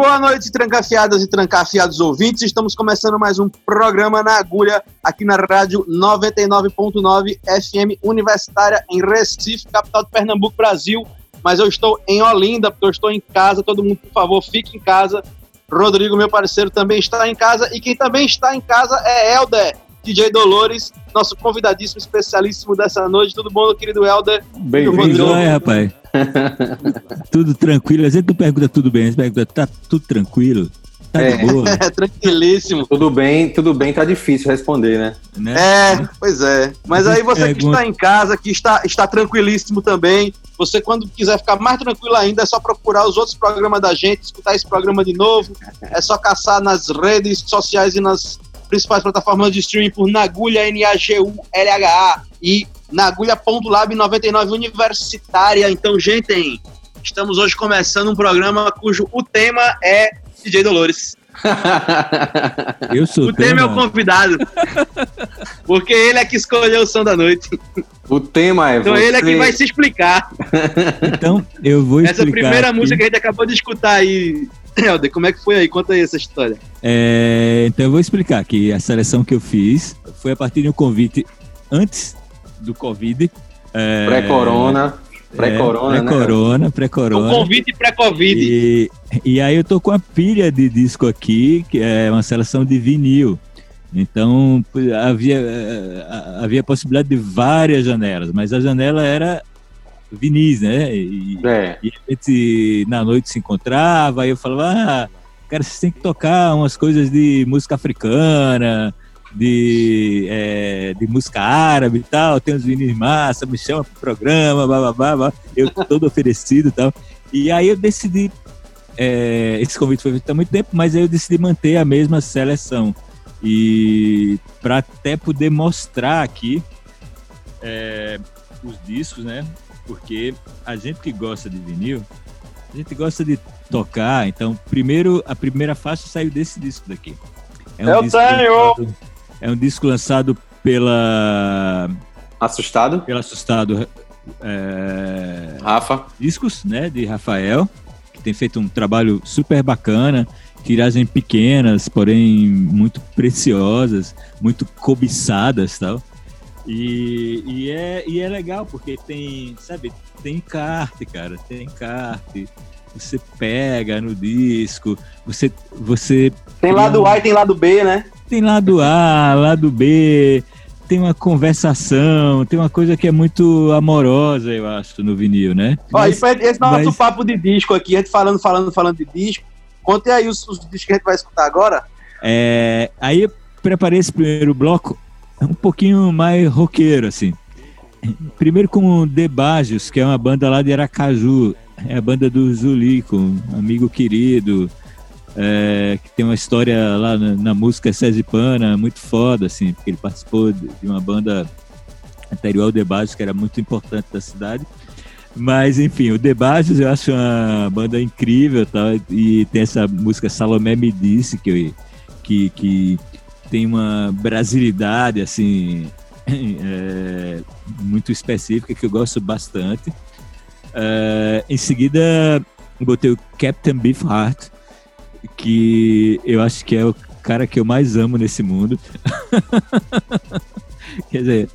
Boa noite, trancafiadas e trancafiados ouvintes. Estamos começando mais um programa na agulha aqui na rádio 99.9 FM Universitária em Recife, capital de Pernambuco, Brasil. Mas eu estou em Olinda, porque eu estou em casa. Todo mundo, por favor, fique em casa. Rodrigo, meu parceiro, também está em casa. E quem também está em casa é Helder, DJ Dolores, nosso convidadíssimo especialíssimo dessa noite. Tudo bom, querido Helder? Bem-vindo, é, rapaz. tudo tranquilo. A gente não pergunta tudo bem, a gente pergunta, tá tudo tranquilo? Tá é, boa. É, tranquilíssimo. Tudo bem, tudo bem, tá difícil responder, né? né? É, pois é. Mas aí você que está em casa, que está, está tranquilíssimo também, você quando quiser ficar mais tranquilo ainda, é só procurar os outros programas da gente, escutar esse programa de novo, é só caçar nas redes sociais e nas principais plataformas de streaming por Nagulha, N-A-G-U-L-H-A e Nagulha.lab 99 Universitária. Então, gente, estamos hoje começando um programa cujo o tema é DJ Dolores. Eu sou o tema é o convidado. Porque ele é que escolheu o som da noite. O tema é. Então você... ele é que vai se explicar. Então eu vou explicar. Essa primeira aqui. música que a gente acabou de escutar aí. Helder, como é que foi aí? Conta aí essa história. É, então eu vou explicar que a seleção que eu fiz foi a partir de um convite antes do Covid. É, Pré-corona. Pré-corona, é, pré-corona, né? pré-corona. O convite pré-covid. E, e aí eu tô com a pilha de disco aqui, que é uma seleção de vinil. Então havia, eh, havia possibilidade de várias janelas, mas a janela era vinis, né? E, é. e a gente na noite se encontrava, aí eu falava, ah, cara, você tem que tocar umas coisas de música africana, de, é, de música árabe e tal, tem uns vinis massa, me chama pro programa, blá, blá, blá, eu todo oferecido e tal. E aí eu decidi, é, esse convite foi feito há muito tempo, mas aí eu decidi manter a mesma seleção. E para até poder mostrar aqui é, os discos, né? Porque a gente que gosta de vinil, a gente gosta de tocar, então primeiro a primeira faixa saiu desse disco daqui. É um eu tenho! É um disco lançado pela. Assustado? Pela Assustado. É... Rafa. Discos, né? De Rafael, que tem feito um trabalho super bacana. Tiragens pequenas, porém muito preciosas, muito cobiçadas tal. E, e, é, e é legal, porque tem, sabe, tem encarte, cara, tem encarte. Você pega no disco, você. você tem lado A e tem lado B, né? Tem lado A, lado B, tem uma conversação, tem uma coisa que é muito amorosa, eu acho, no vinil, né? Ó, mas, esse nosso mas... papo de disco aqui, a gente falando, falando, falando de disco. Conte aí os, os discos que a gente vai escutar agora. É, aí eu preparei esse primeiro bloco um pouquinho mais roqueiro, assim. Primeiro com The Bajos, que é uma banda lá de Aracaju. É a banda do Zulico, um amigo querido, é, que tem uma história lá na, na música Pana muito foda, assim, porque ele participou de, de uma banda anterior ao Debajos, que era muito importante da cidade. Mas, enfim, o Debajos eu acho uma banda incrível tá? e tem essa música Salomé Me Disse, que, que, que tem uma brasilidade, assim, é, muito específica, que eu gosto bastante. É, em seguida, botei o Captain Beefheart, que eu acho que é o cara que eu mais amo nesse mundo. Quer dizer,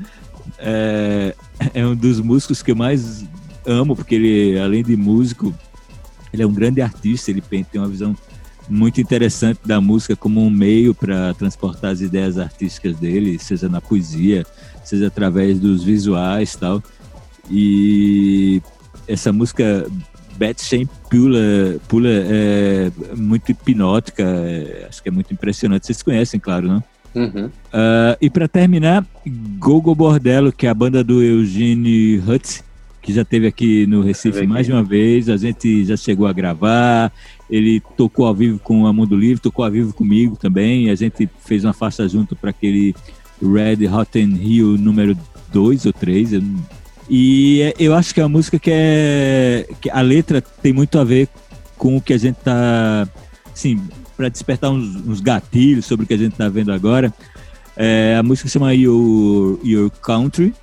é, é, um dos músicos que eu mais amo, porque ele, além de músico, ele é um grande artista, ele tem uma visão muito interessante da música como um meio para transportar as ideias artísticas dele, seja na poesia, seja através dos visuais tal. E essa música Betsy pula, pula é muito hipnótica, é, acho que é muito impressionante. Vocês conhecem, claro, não? Uhum. Uh, e para terminar, Gogo Bordello, que é a banda do Eugene Hutz, que já teve aqui no Recife mais de uma vez. A gente já chegou a gravar. Ele tocou ao vivo com a Mundo Livre, tocou ao vivo comigo também. A gente fez uma faixa junto para aquele Red Hot and Rio número 2 ou 3. Eu e eu acho que é uma música que é. Que a letra tem muito a ver com o que a gente tá. Assim, para despertar uns, uns, gatilhos sobre o que a gente tá vendo agora. É, a música chama Your, Your Country.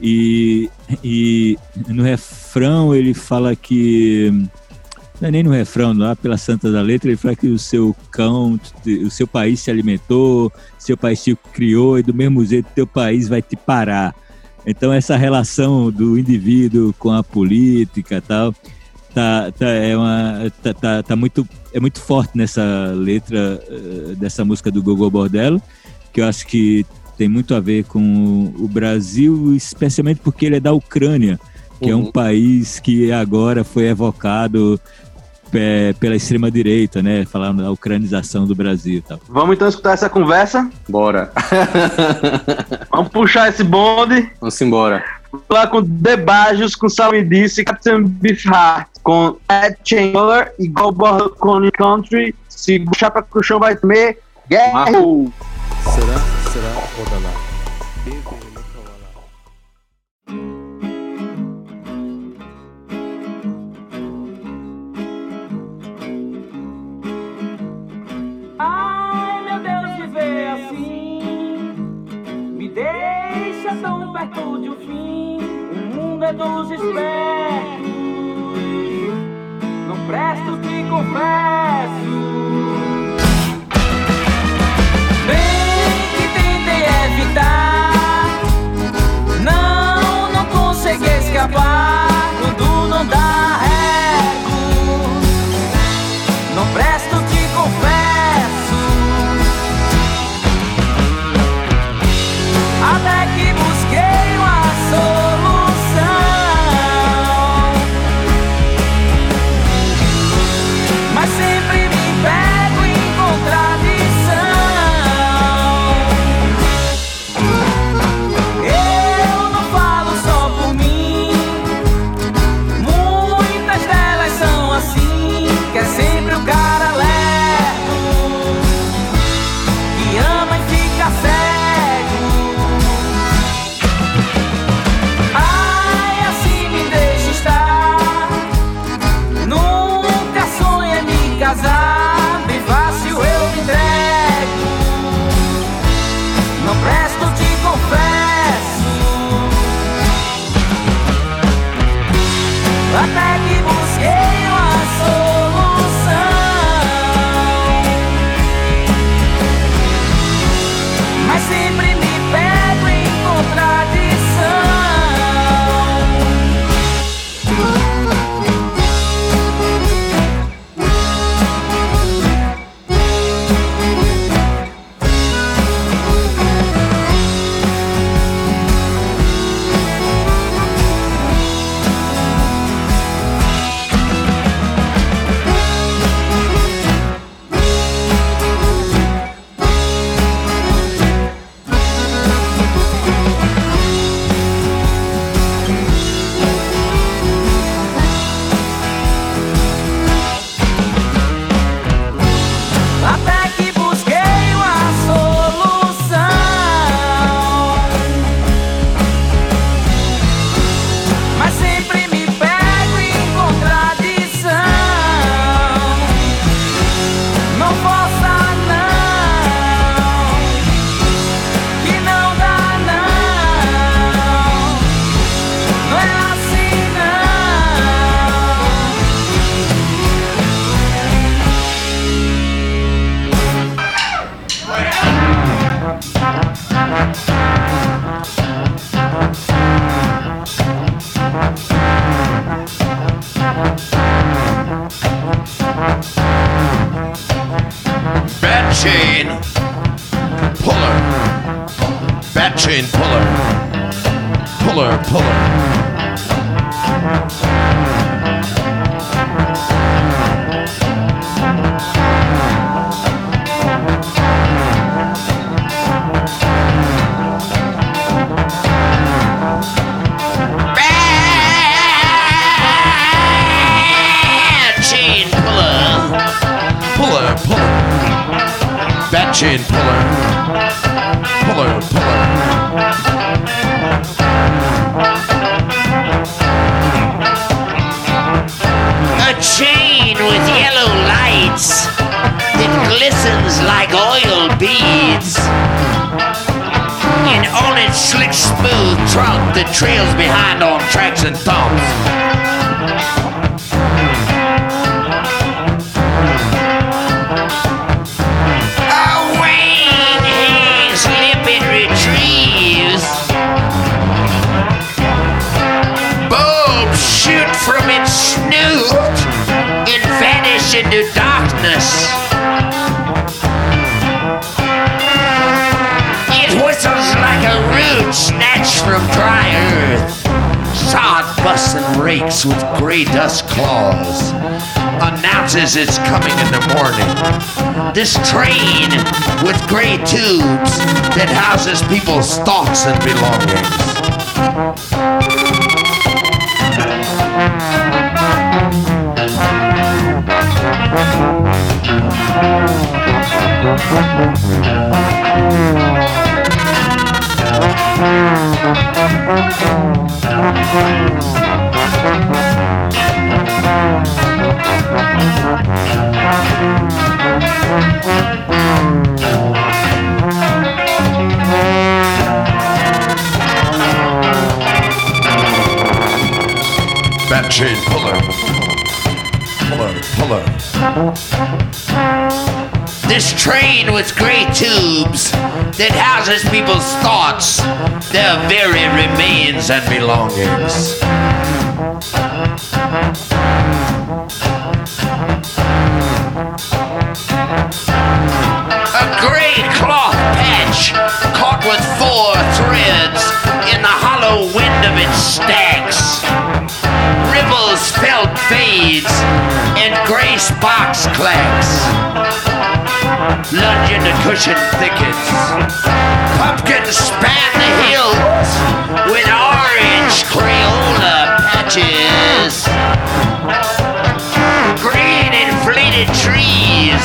E, e no refrão ele fala que. Não é nem no refrão, lá pela santa da letra, ele fala que o seu cão, o seu país se alimentou, seu país te criou, e do mesmo jeito teu país vai te parar. Então essa relação do indivíduo com a política tal. tá, tá, é uma, tá, tá, tá, muito, é muito forte nessa letra uh, dessa música do Gogol Bordello, que eu acho que tem muito a ver com o Brasil, especialmente porque ele é da Ucrânia, que uhum. é um uhum. país que agora foi evocado é, pela extrema direita, né? Falando da ucranização do Brasil e tal. Vamos então escutar essa conversa? Bora. Vamos puxar esse bonde. Vamos embora. Lá com Debajos, com Salme Disse, Captain Beefheart, com Ed Chandler e Goldborn Country. Se puxar pra o chão vai comer. Guerra! Será? Será? Roda o mundo é dos espertos. Não presto, confesso. Que evitar, não, não consegui escapar. like oil beads. And on its slick, smooth trunk that trails behind on tracks and thumps. From dry earth. Sod busts and rakes with gray dust claws. Announces it's coming in the morning. This train with gray tubes that houses people's thoughts and belongings. Fat chain puller. Puller, puller. This train with gray tubes that houses people's thoughts, their very remains and belongings. Lunge into cushion thickets. Pumpkins span the hills with orange Crayola patches. Green inflated trees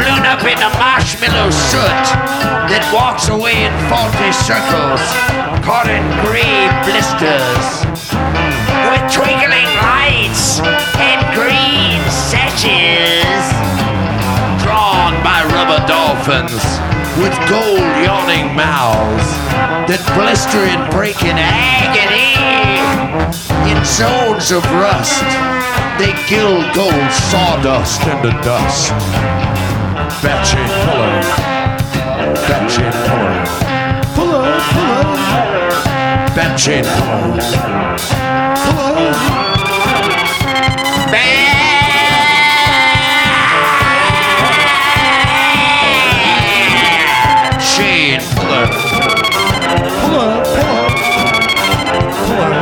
blown up into marshmallow soot that walks away in faulty circles, caught in gray blisters. With twinkling dolphins with gold yawning mouths that blister and break in agony. In zones of rust, they gild gold sawdust into dust. Fat chain puller, fat chain puller, puller, puller, fat chain だよ。そうだね。そうだ。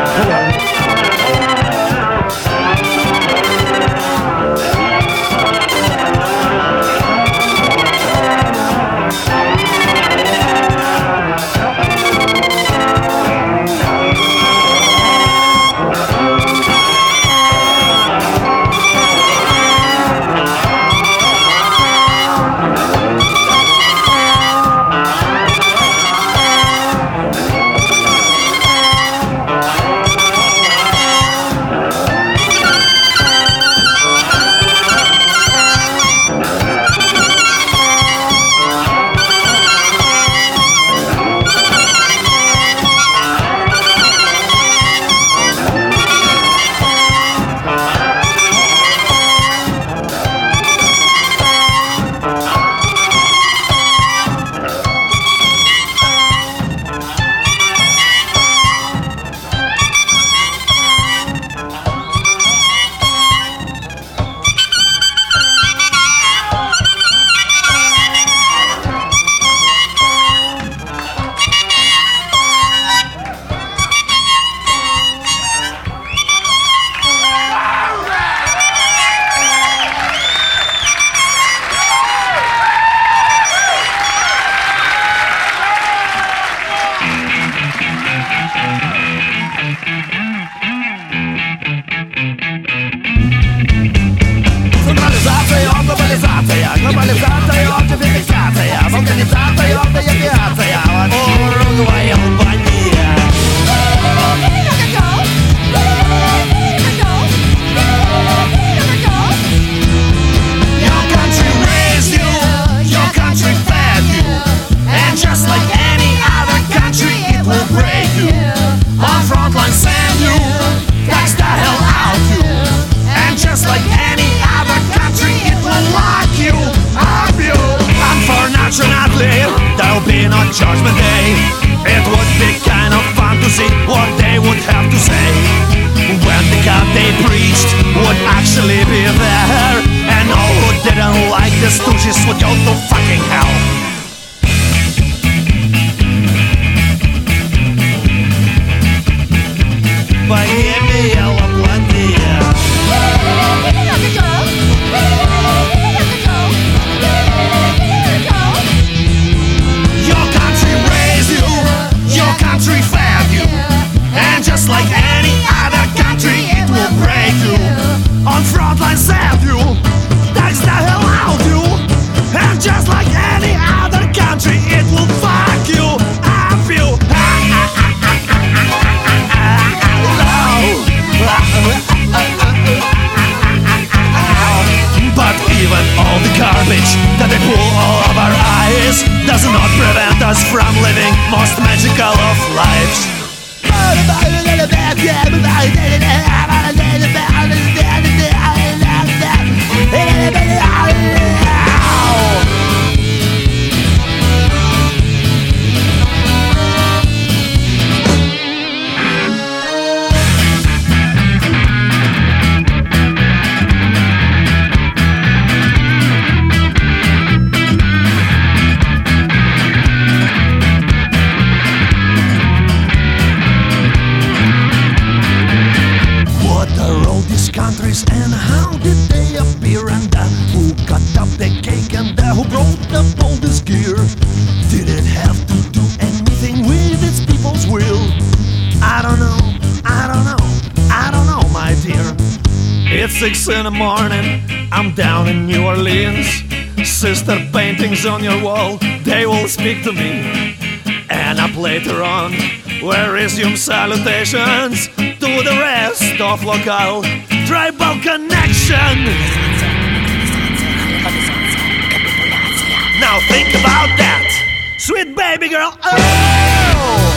Salutations to the rest of local tribal connection. Now think about that, sweet baby girl. Oh!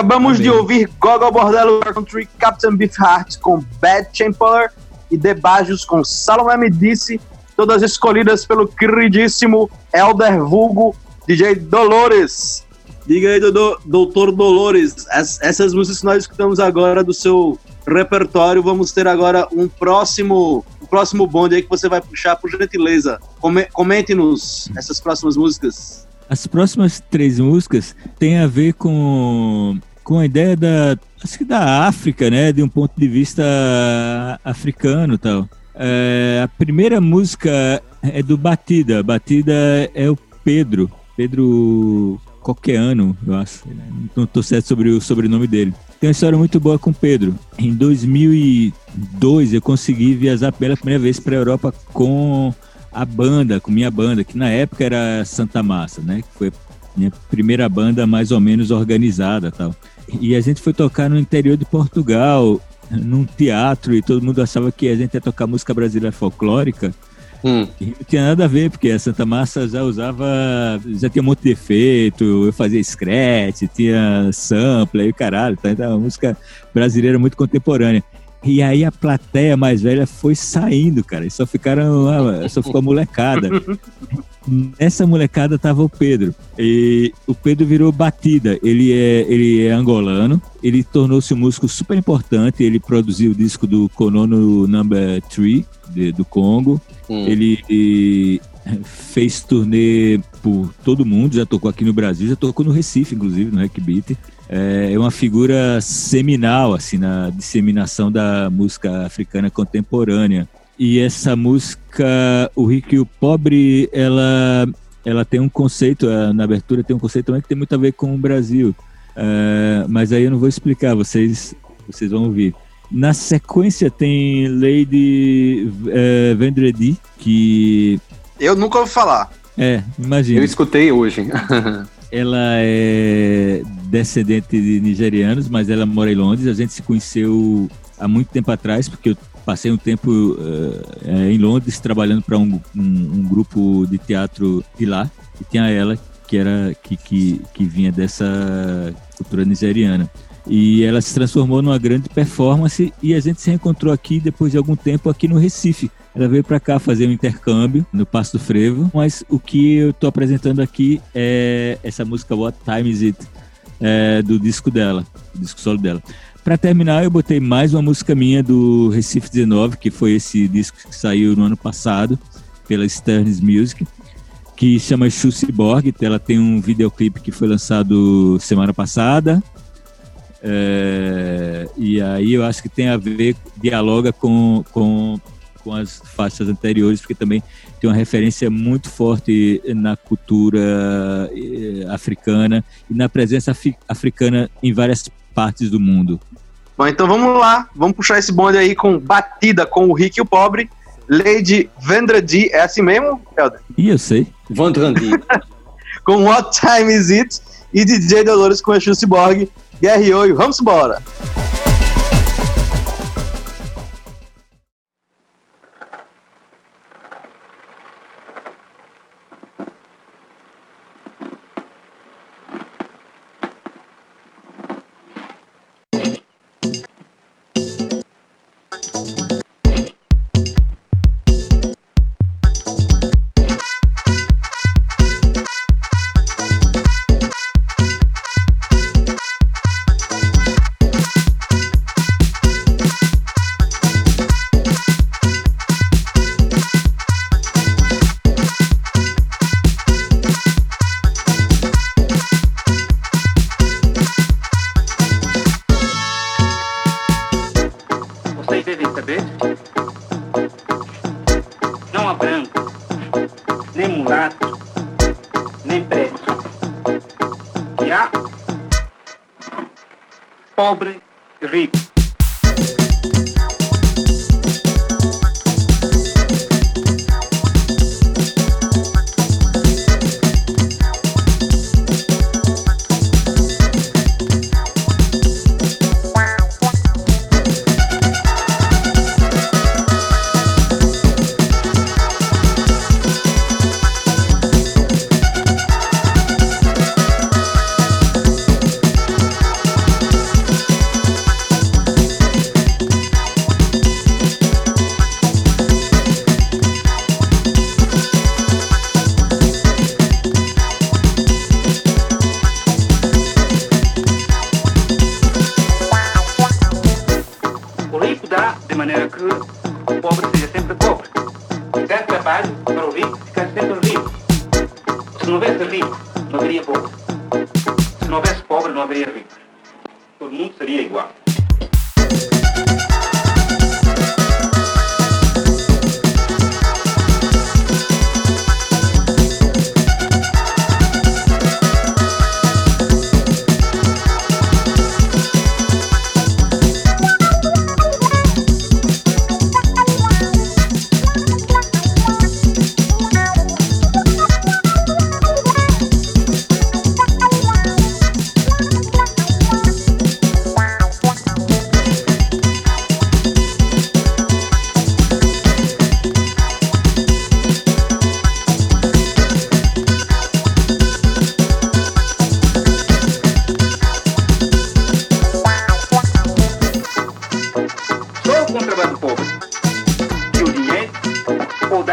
Acabamos de ouvir Gogol Bordello Country, Captain Beefheart com Bad Temper e Debajos com Salomé Me Disse, todas escolhidas pelo queridíssimo Elder Vulgo DJ Dolores. Diga aí, Dodô, doutor Dolores, as- essas músicas que nós escutamos agora do seu repertório, vamos ter agora um próximo, um próximo bonde aí que você vai puxar, por gentileza. Come- Comente-nos essas próximas músicas. As próximas três músicas têm a ver com, com a ideia da, acho que da África, né? De um ponto de vista africano tal. É, a primeira música é do Batida. Batida é o Pedro. Pedro Coqueano, eu acho. Não estou certo sobre o sobrenome dele. Tem uma história muito boa com o Pedro. Em 2002, eu consegui viajar pela primeira vez para a Europa com a banda, com minha banda, que na época era Santa Massa, né? Que foi minha primeira banda mais ou menos organizada tal. E a gente foi tocar no interior de Portugal, num teatro, e todo mundo achava que a gente ia tocar música brasileira folclórica. Hum. E não tinha nada a ver, porque a Santa Massa já usava, já tinha um monte de efeito, eu fazia scratch, tinha sample, aí o caralho, tá? Então, é música brasileira muito contemporânea. E aí a plateia mais velha foi saindo, cara, e só ficaram, ah, só ficou a molecada. Nessa molecada tava o Pedro. E o Pedro virou batida. Ele é, ele é angolano. Ele tornou-se um músico super importante. Ele produziu o disco do Konono Number 3 de- do Congo. Hum. Ele, fez turnê por todo mundo, já tocou aqui no Brasil, já tocou no Recife, inclusive, no Hack Beat. É uma figura seminal assim na disseminação da música africana contemporânea. E essa música, o Rico e o Pobre, ela ela tem um conceito, na abertura tem um conceito também que tem muito a ver com o Brasil. Uh, mas aí eu não vou explicar, vocês, vocês vão ouvir. Na sequência tem Lady uh, Vendredi, que. Eu nunca ouvi falar. É, imagina. Eu escutei hoje. ela é descendente de nigerianos, mas ela mora em Londres. A gente se conheceu há muito tempo atrás, porque eu passei um tempo uh, em Londres trabalhando para um, um, um, grupo de teatro de lá e tinha ela que era que, que, que vinha dessa cultura nigeriana e ela se transformou numa grande performance e a gente se encontrou aqui depois de algum tempo aqui no Recife. Ela veio para cá fazer um intercâmbio no Passo do Frevo, mas o que eu estou apresentando aqui é essa música What Time Is It é, do disco dela, do disco solo dela. Para terminar, eu botei mais uma música minha do Recife 19, que foi esse disco que saiu no ano passado pela Stearns Music, que chama Borg. Ela tem um videoclipe que foi lançado semana passada. É, e aí eu acho que tem a ver, dialoga com, com, com as faixas anteriores, porque também tem uma referência muito forte na cultura eh, africana e na presença africana em várias partes do mundo. Bom, então vamos lá, vamos puxar esse bonde aí com Batida com o Rico e o Pobre. Lady Vendredi, é assim mesmo, Helder? Ih, eu sei. Vendredi. com What Time Is It? E DJ Dolores com a Borg. Guerra e vamos embora!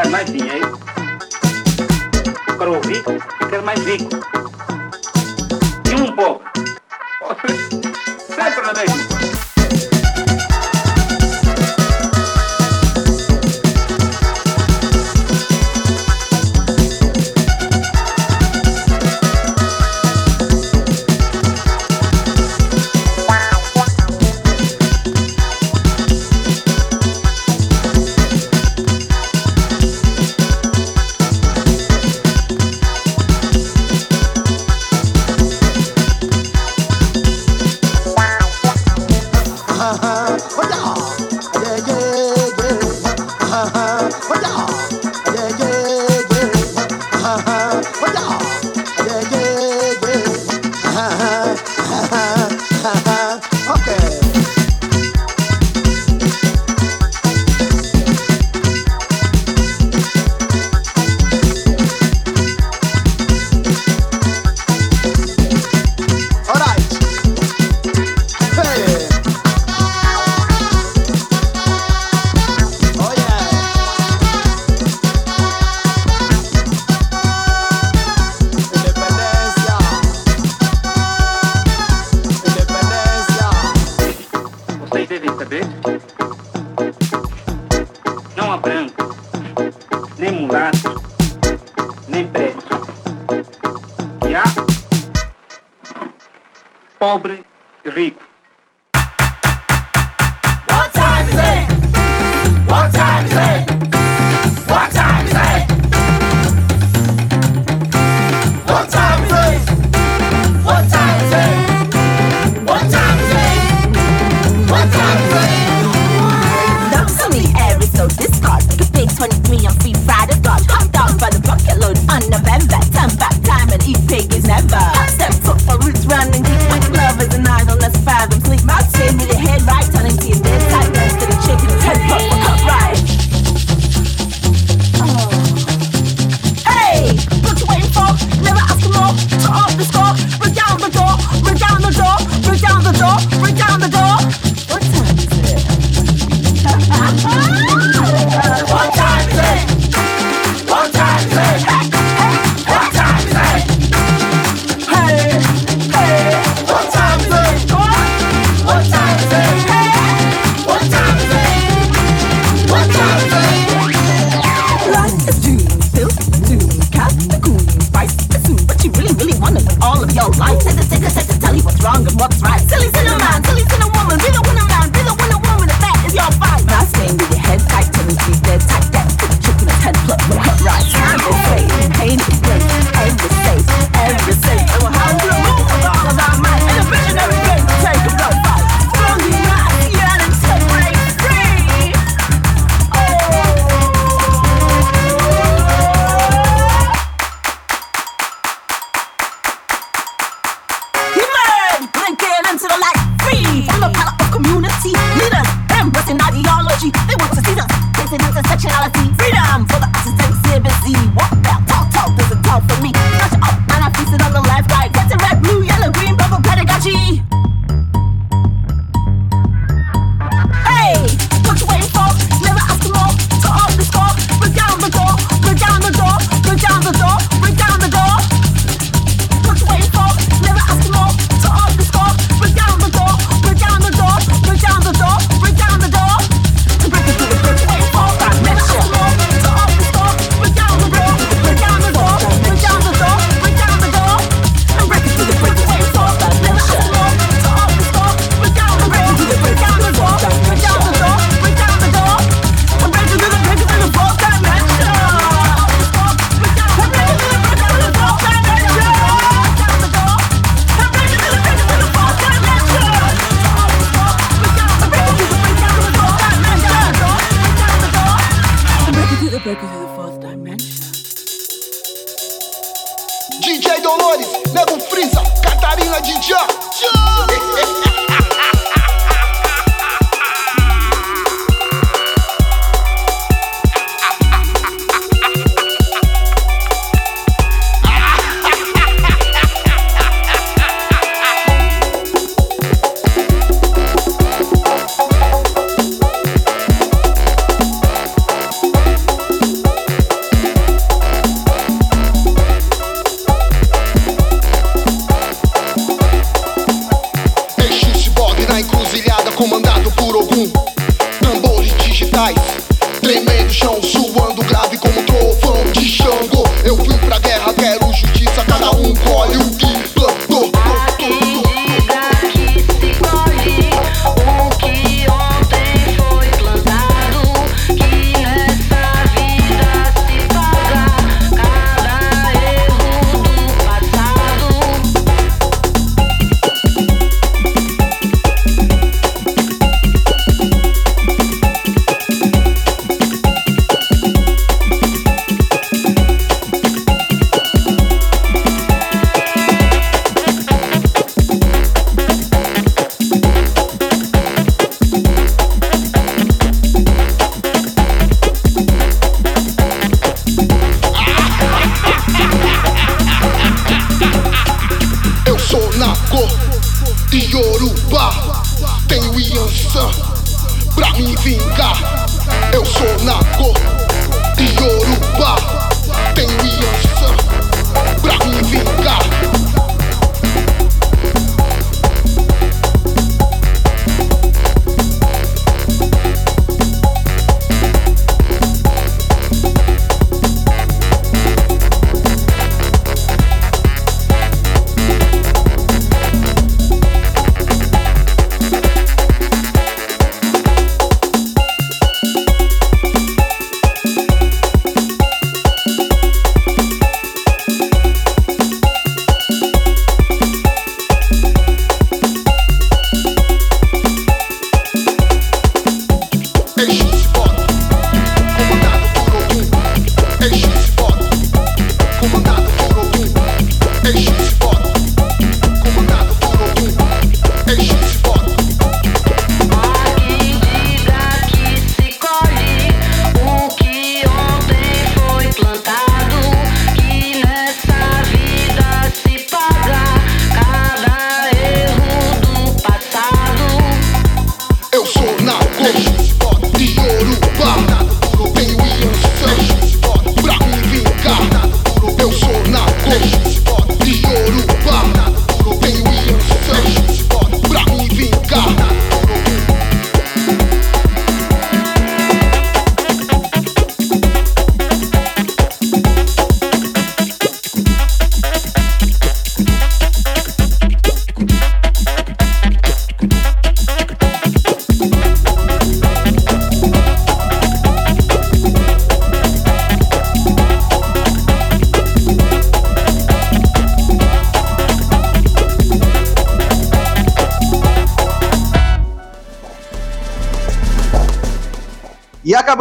mais dinheiro quero ouvir quero mais rico.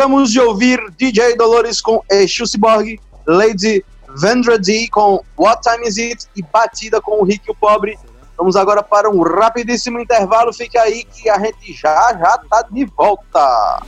Acabamos de ouvir DJ Dolores com Exu Cyborg, Lady Vendra D com What Time Is It e Batida com o Rick o Pobre. Vamos agora para um rapidíssimo intervalo. Fica aí que a gente já já tá de volta.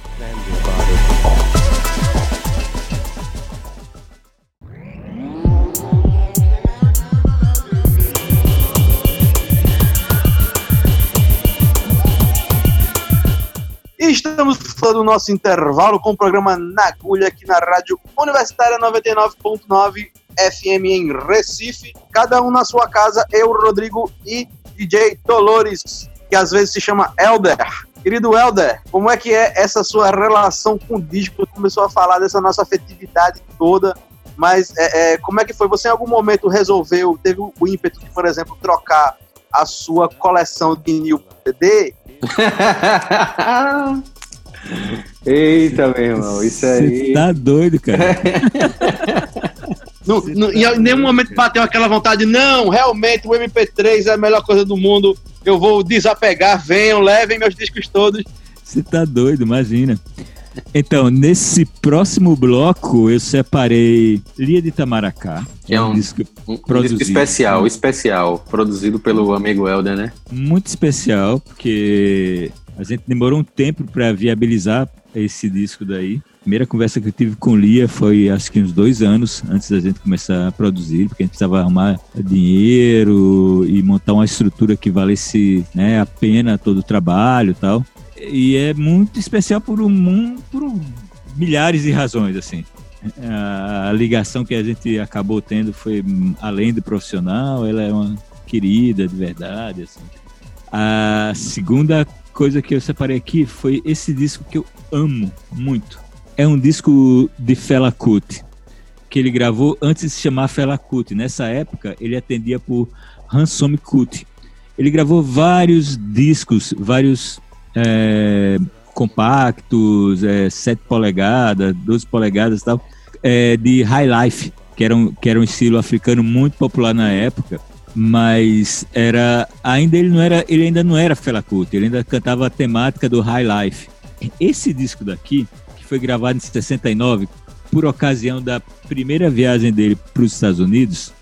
Estamos falando do nosso intervalo com o programa Na Agulha aqui na Rádio Universitária 99.9 FM em Recife. Cada um na sua casa, eu, Rodrigo e DJ Dolores, que às vezes se chama Elder. Querido Elder, como é que é essa sua relação com o disco? Começou a falar dessa nossa afetividade toda, mas é, é, como é que foi? Você em algum momento resolveu, teve o ímpeto de, por exemplo, trocar a sua coleção de New CD Eita, meu irmão, isso aí. Você tá doido, cara. não, não, em nenhum momento bateu aquela vontade, não, realmente o MP3 é a melhor coisa do mundo, eu vou desapegar, venham, levem meus discos todos. Você tá doido, imagina. Então, nesse próximo bloco, eu separei Lia de Itamaracá. Que é um, disco, um disco especial, especial, produzido pelo amigo Helder, né? Muito especial, porque a gente demorou um tempo para viabilizar esse disco daí. A primeira conversa que eu tive com Lia foi acho que uns dois anos antes da gente começar a produzir, porque a gente precisava arrumar dinheiro e montar uma estrutura que valesse né, a pena todo o trabalho e tal e é muito especial por um, por um, milhares de razões assim. A ligação que a gente acabou tendo foi além do profissional ela é uma querida de verdade assim. a segunda coisa que eu separei aqui foi esse disco que eu amo muito. É um disco de Fela Kuti que ele gravou antes de se chamar Fela Kuti. Nessa época ele atendia por Hansom Kuti. Ele gravou vários discos vários é, compactos, é, 7 polegadas, 12 polegadas e tal, é, de high life, que era, um, que era um estilo africano muito popular na época, mas era ainda ele não era ele ainda não era Fela Kuti, ele ainda cantava a temática do high life. Esse disco daqui, que foi gravado em 69, por ocasião da primeira viagem dele para os Estados Unidos,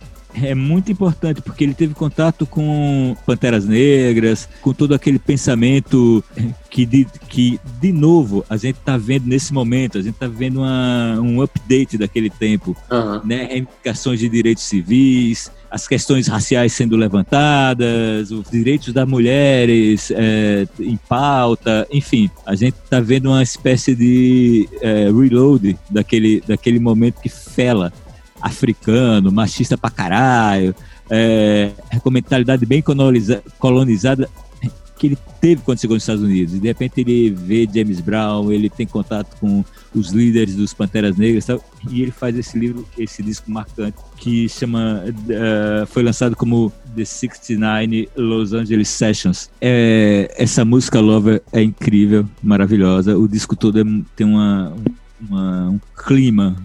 é muito importante porque ele teve contato com Panteras Negras, com todo aquele pensamento que de, que, de novo, a gente está vendo nesse momento, a gente está vendo uma, um update daquele tempo, uhum. né? Reivindicações de direitos civis, as questões raciais sendo levantadas, os direitos das mulheres é, em pauta, enfim, a gente está vendo uma espécie de é, reload daquele, daquele momento que fela africano, machista pra caralho, é, com mentalidade bem colonizada que ele teve quando chegou nos Estados Unidos. E de repente ele vê James Brown, ele tem contato com os líderes dos Panteras Negras e, tal, e ele faz esse livro, esse disco marcante que chama, uh, foi lançado como The 69 Los Angeles Sessions. É, essa música Lover é incrível, maravilhosa. O disco todo é, tem uma, uma, um clima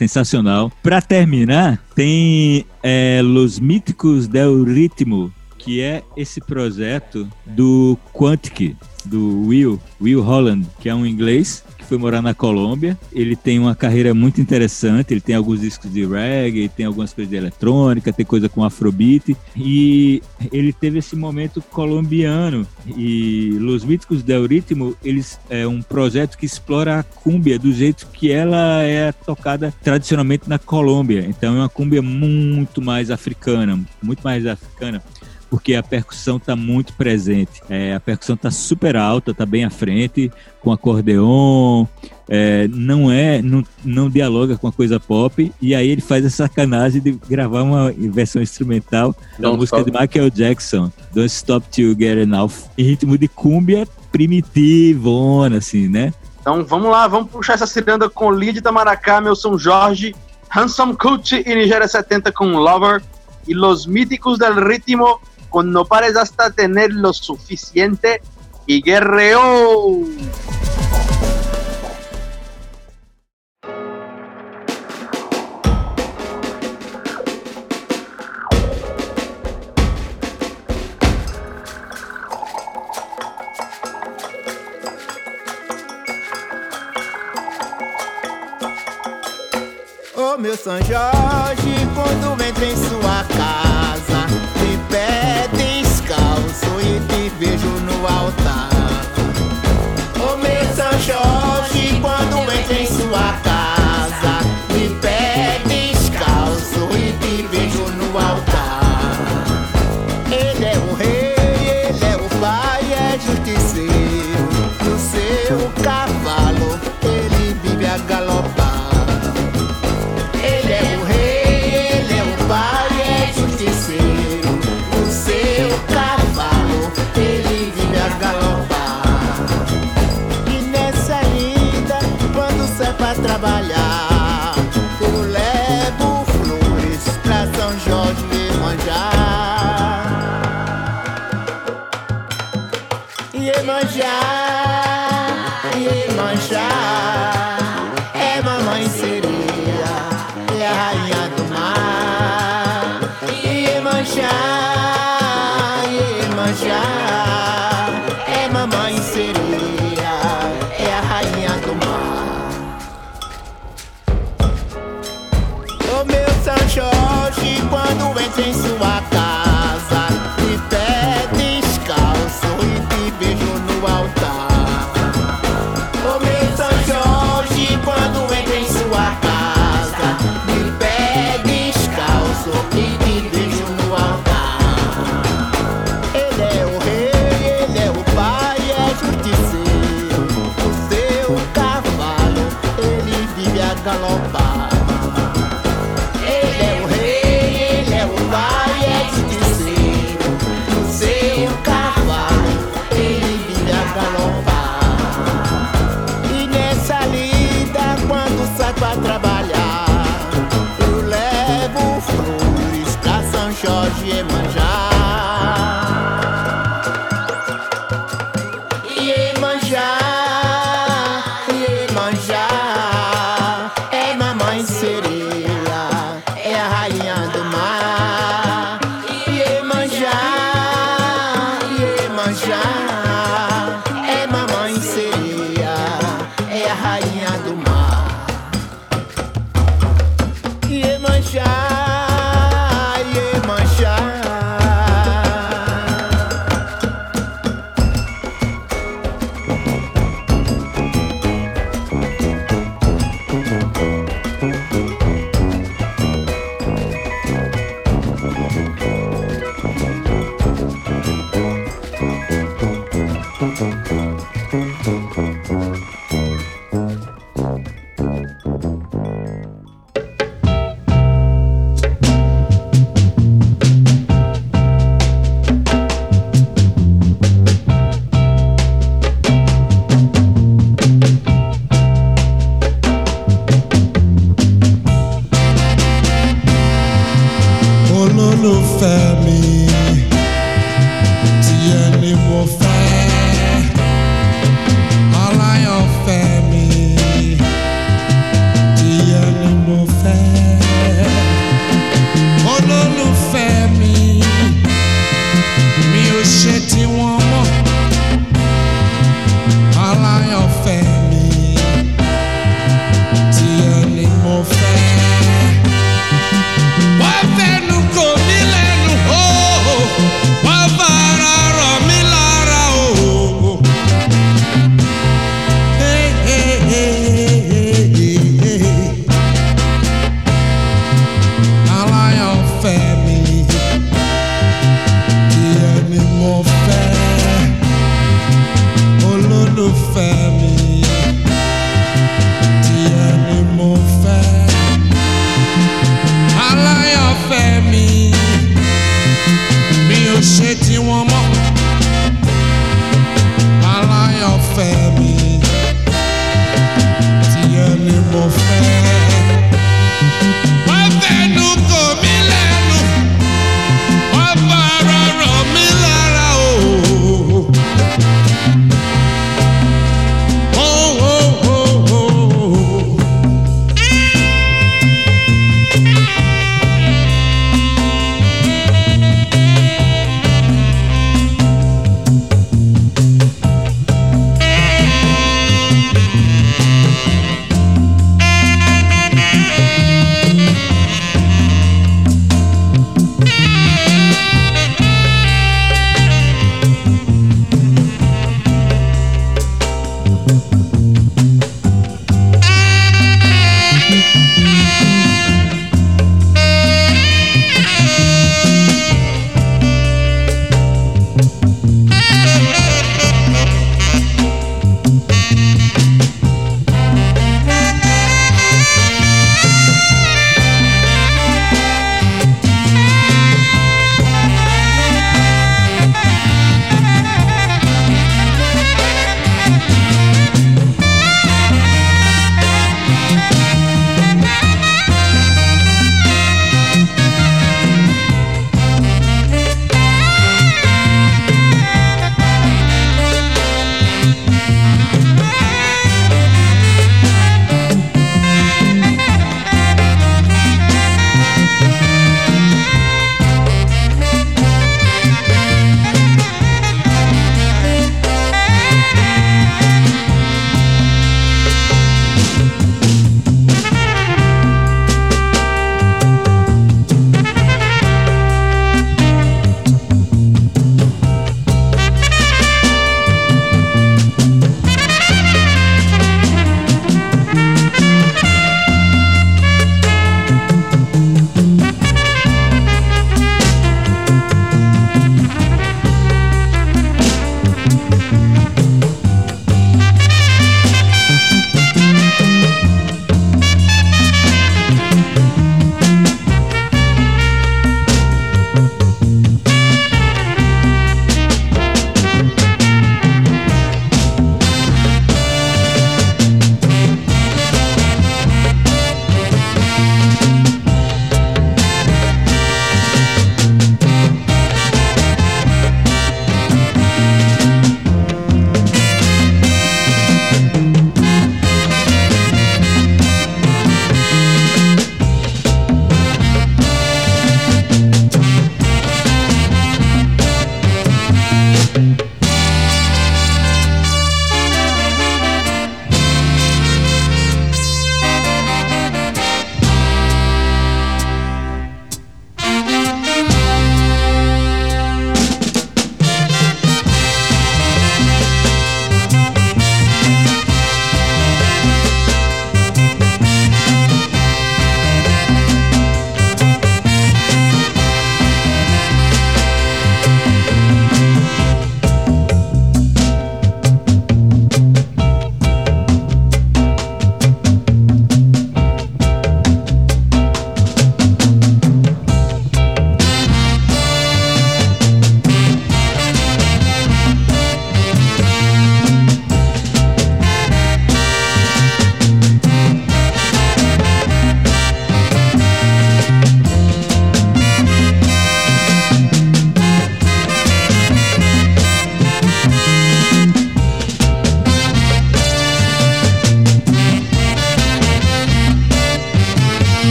sensacional. Para terminar, tem é, Los Míticos del Ritmo, que é esse projeto do Quantic, do Will, Will Holland, que é um inglês foi morar na Colômbia. Ele tem uma carreira muito interessante, ele tem alguns discos de reggae, tem algumas coisas de eletrônica, tem coisa com afrobeat e ele teve esse momento colombiano e Los Míticos del Ritmo, eles é um projeto que explora a cúmbia do jeito que ela é tocada tradicionalmente na Colômbia. Então é uma cúmbia muito mais africana, muito mais africana porque a percussão está muito presente. É, a percussão está super alta, está bem à frente, com acordeon, é, não é, não, não dialoga com a coisa pop, e aí ele faz a sacanagem de gravar uma versão instrumental da música stop. de Michael Jackson, Don't Stop Till Get Enough, em ritmo de cúmbia primitivona, assim, né? Então vamos lá, vamos puxar essa ciranda com Lid Tamaracá, meu São Jorge, Handsome Coochie e Nigéria 70 com Lover, e Los Míticos del Ritmo con no pares hasta tener lo suficiente y guerreo. Meu São Jorge, quando entra em sua casa, meu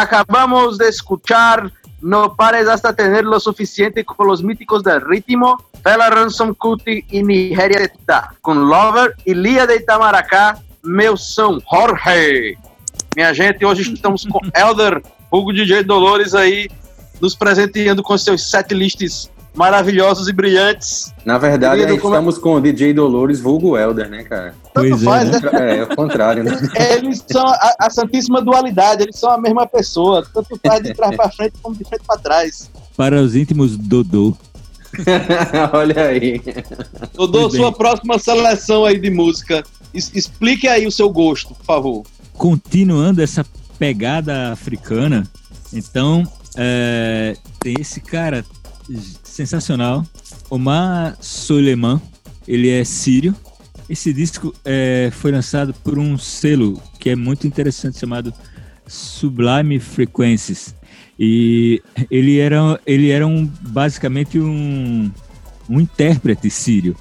acabamos de escuchar No pares hasta tener lo suficiente con los míticos del ritmo, Fela Ransom Kuti y Nigeria de con Lover e Lia de Itamaracá, meu São Jorge. Minha gente, hoje estamos com Elder, Hugo DJ Dolores aí, nos presenteando com seus set lists maravilhosos e brilhantes. Na verdade, Querido, como é- estamos com o DJ Dolores vulgo Elder, né, cara? Tanto Pois é, faz, né? né? É, é o contrário, né? Eles são a, a santíssima dualidade, eles são a mesma pessoa, tanto faz de trás para frente como de frente para trás. Para os íntimos, Dodô. Olha aí. Dodô, bem. sua próxima seleção aí de música, es- explique aí o seu gosto, por favor. Continuando essa pegada africana, então é, tem esse cara sensacional, Omar Soleiman, ele é sírio. Esse disco é, foi lançado por um selo que é muito interessante chamado Sublime Frequencies. E ele era, ele era um, basicamente um, um intérprete sírio.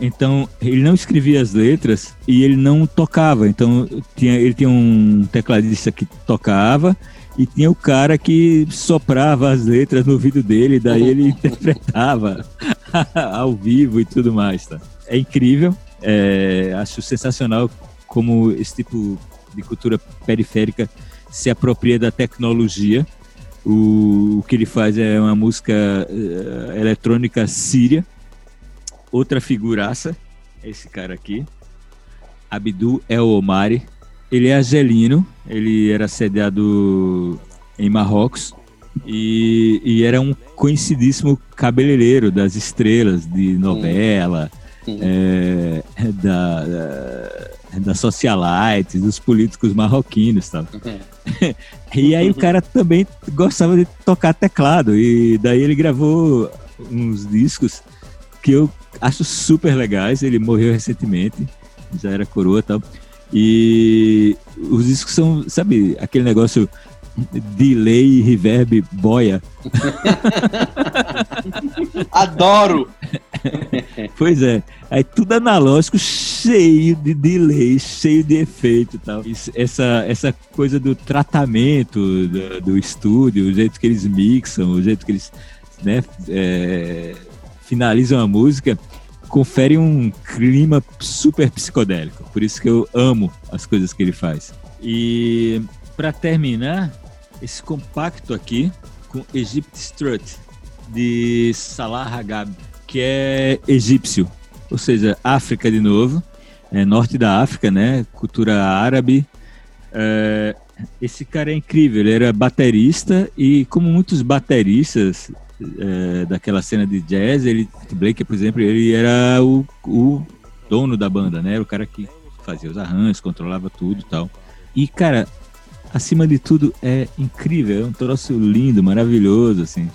Então, ele não escrevia as letras e ele não tocava. Então, tinha, ele tinha um tecladista que tocava e tinha o cara que soprava as letras no ouvido dele, daí ele interpretava ao vivo e tudo mais. Tá? É incrível, é, acho sensacional como esse tipo de cultura periférica se apropria da tecnologia. O, o que ele faz é uma música eh, eletrônica síria. Outra figuraça, é esse cara aqui, Abdul El Omari. Ele é argelino, ele era sediado em Marrocos e, e era um conhecidíssimo cabeleireiro das estrelas de novela, Hum. É, da, da, da socialite, dos políticos marroquinos. Tal. E aí o cara também gostava de tocar teclado e daí ele gravou uns discos que eu acho super legais. Ele morreu recentemente, já era coroa e tal. E os discos são, sabe, aquele negócio delay reverb boia. Adoro! Pois é, aí tudo analógico, cheio de delay, cheio de efeito e tal. Essa, essa coisa do tratamento do, do estúdio, o jeito que eles mixam, o jeito que eles né, é, finalizam a música, confere um clima super psicodélico. Por isso que eu amo as coisas que ele faz. E para terminar, esse compacto aqui com Egypt Strut de Salah Hagab, que é egípcio, ou seja, África de novo, é, norte da África, né? Cultura árabe. É, esse cara é incrível, ele era baterista e como muitos bateristas é, daquela cena de jazz, ele, Blake, por exemplo, ele era o, o dono da banda, né? Era o cara que fazia os arranjos, controlava tudo e tal. E, cara, acima de tudo, é incrível, é um troço lindo, maravilhoso, assim.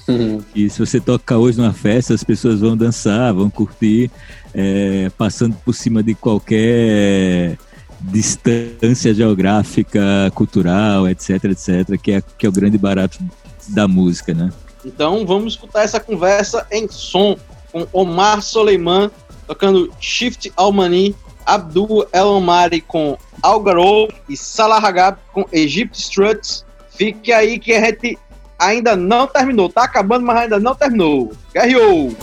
E se você toca hoje numa festa, as pessoas vão dançar, vão curtir, é, passando por cima de qualquer distância geográfica, cultural, etc, etc, que é, que é o grande barato da música, né? Então vamos escutar essa conversa em som com Omar Soleiman tocando Shift Almani, Abdul El Omari com Algarou e Salah Hagab com Egypt Struts. Fique aí que a gente ainda não terminou. Tá acabando, mas ainda não terminou. Guerreou!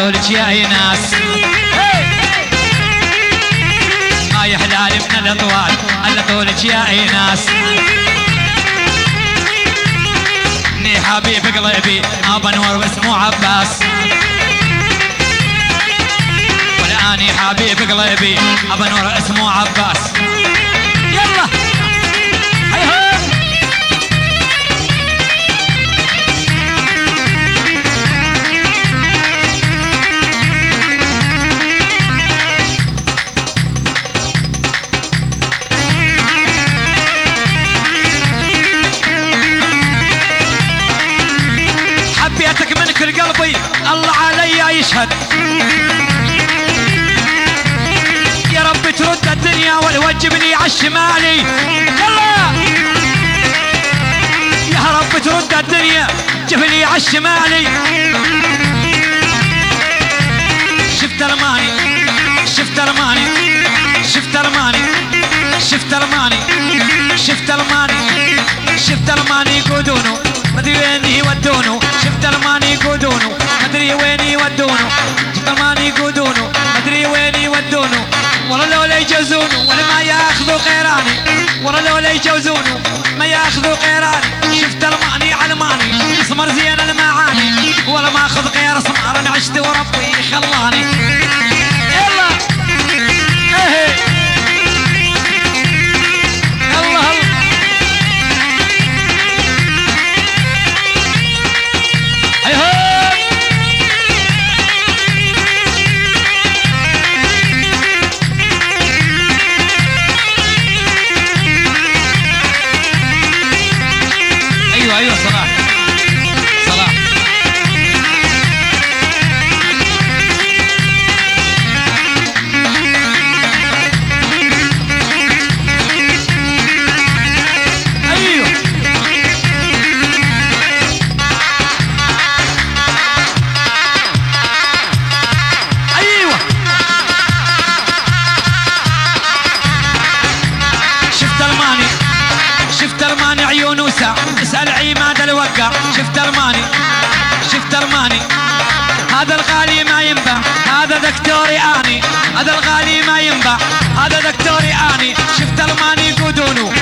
طولك يا ناس ما يحلالي من الاطوال على طولك يا ناس ني حبيب قلبي أبا نور واسمه عباس. ولا اني حبيب قلبي أبا نور اسمه عباس. يلا. يشهد. يا رب ترد الدنيا والوجبني عالشمالي يلا. يا رب ترد الدنيا جبلي عالشمالي شفت الماني شفت الماني شفت الماني شفت الماني شفت الماني شفت الماني قدونه مدري وين يودونه شفت ارماني يقودونه مدري وين يودونه شفت ارماني يقودونه مدري وين يودونه والله لو لا يجوزونه ولا ما ياخذوا قيراني والله لو لا يجوزونه ما ياخذوا قيراني شفت ارماني علماني اسمر زين المعاني. ولا ما أخذ غير اسمار أنا عشت وربي خلاني. يلا. إيه. دكتوري آني. هذا الغالي ما ينبع. هذا دكتوري آني. شفت ارماني يقودونه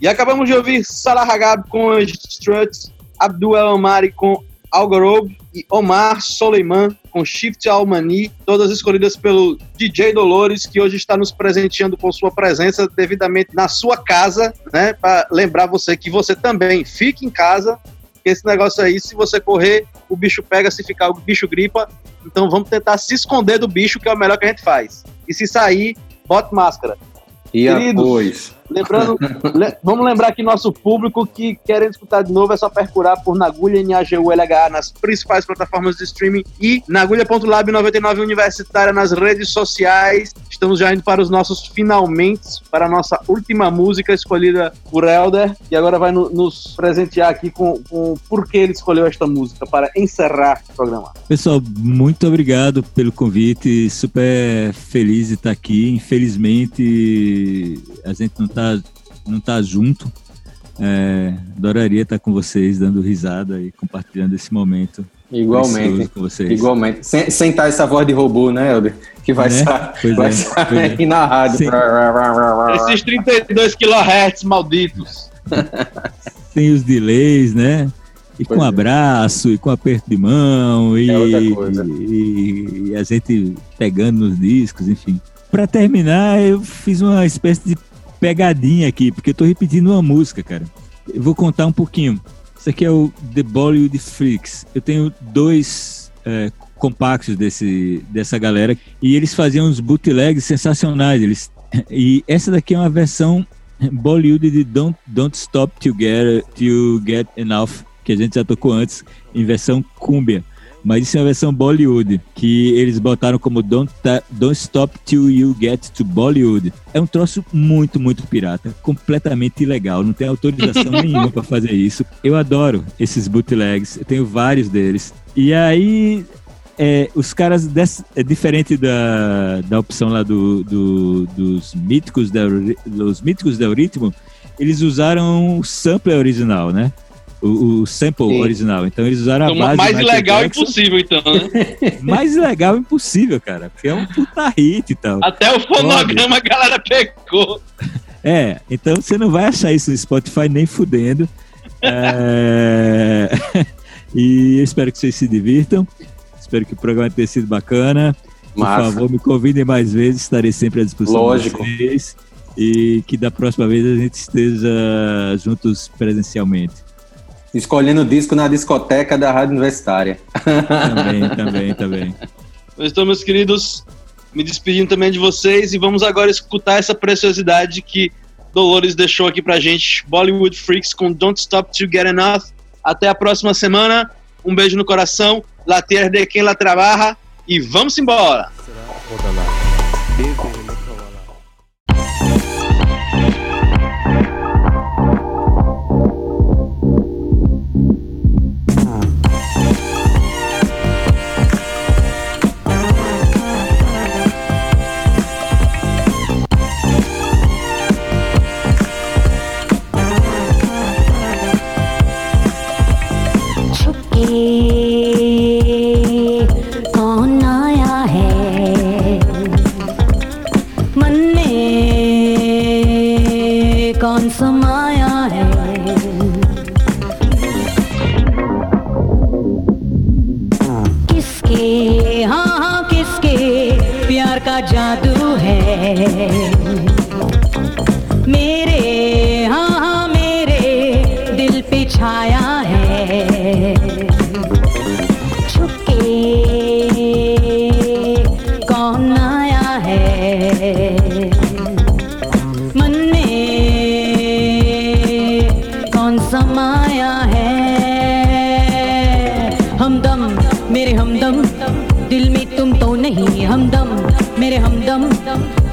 E acabamos de ouvir Salah Hagab com Struts, Abdul El Omari com Algarob e Omar Soleiman com Shift Almani, todas escolhidas pelo DJ Dolores, que hoje está nos presenteando com sua presença devidamente na sua casa, né? Para lembrar você que você também fique em casa, que esse negócio aí, se você correr, o bicho pega, se ficar, o bicho gripa. Então vamos tentar se esconder do bicho, que é o melhor que a gente faz. E se sair, bote máscara. E Queridos, depois? Lembrando, le, vamos lembrar que nosso público que querem escutar de novo é só percurar por Nagulha NAGULH nas principais plataformas de streaming e Nagulha.lab 99 Universitária nas redes sociais. Estamos já indo para os nossos finalmente, para a nossa última música escolhida por Elder, e agora vai no, nos presentear aqui com, com por que ele escolheu esta música para encerrar o programa. Pessoal, muito obrigado pelo convite, super feliz de estar aqui. Infelizmente, a gente não está tá, não tá junto. É, adoraria estar com vocês, dando risada e compartilhando esse momento. Igualmente. Com vocês. Igualmente. Sem, sem estar essa voz de robô, né, Helder? Que vai é? vai é, aqui é. na rádio. Esses 32 kHz malditos. Sem os delays, né? E pois com é. abraço, e com aperto de mão, e, é e, e a gente pegando nos discos, enfim. Para terminar, eu fiz uma espécie de pegadinha aqui, porque eu tô repetindo uma música, cara. Eu vou contar um pouquinho. Isso aqui é o The Bollywood Freaks. Eu tenho dois é, compactos desse, dessa galera e eles faziam uns bootlegs sensacionais. Eles, e essa daqui é uma versão Bollywood de Don't, Don't Stop to Get, to Get Enough, que a gente já tocou antes, em versão cúmbia mas isso é uma versão Bollywood, que eles botaram como Don't, Don't Stop Till You Get to Bollywood. É um troço muito, muito pirata, completamente ilegal, não tem autorização nenhuma para fazer isso. Eu adoro esses bootlegs, eu tenho vários deles. E aí, é, os caras, desse, é diferente da, da opção lá do, do, dos míticos da, dos míticos da ritmo, eles usaram o sample original, né? O, o sample Sim. original. Então eles usaram a então, base. Mais legal Jackson. impossível, então, né? mais legal impossível, cara. Porque é um puta hit e tal. Até o fonograma a galera pegou. É, então você não vai achar isso no Spotify nem fudendo. É... e eu espero que vocês se divirtam. Espero que o programa tenha sido bacana. Por Massa. favor, me convidem mais vezes, estarei sempre à disposição Lógico. de vocês. E que da próxima vez a gente esteja juntos presencialmente escolhendo disco na discoteca da Rádio Universitária. Também, também, também. Então, meus queridos, me despedindo também de vocês e vamos agora escutar essa preciosidade que Dolores deixou aqui pra gente. Bollywood Freaks com Don't Stop To Get Enough. Até a próxima semana. Um beijo no coração. La tierra de quem la trabaja. E vamos embora.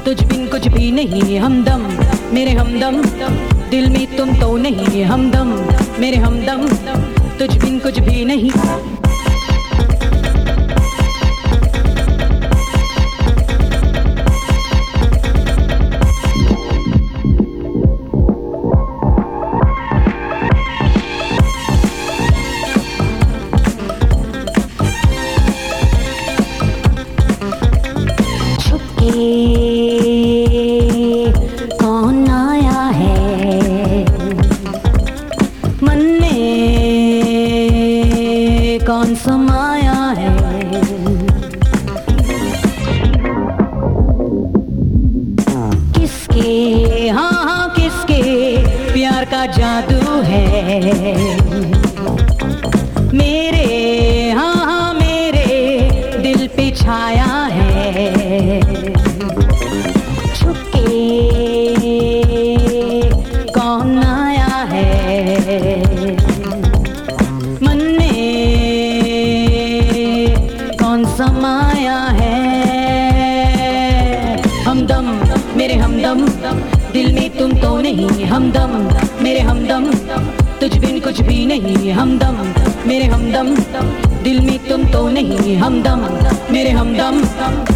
तुझ बिन कुछ भी नहीं है हमदम। मेरे हमदम, दिल में तुम तो नहीं है हमदम। मेरे हमदम, तुझ बिन कुछ भी नहीं। मन में कौन समाया है? किसके? हाँ हाँ किसके? प्यार का जादू है। हमदम, मेरे हमदम, तुझ बिन कुछ भी नहीं, हमदम, मेरे हमदम, दिल में तुम तो नहीं, हमदम, मेरे हमदम।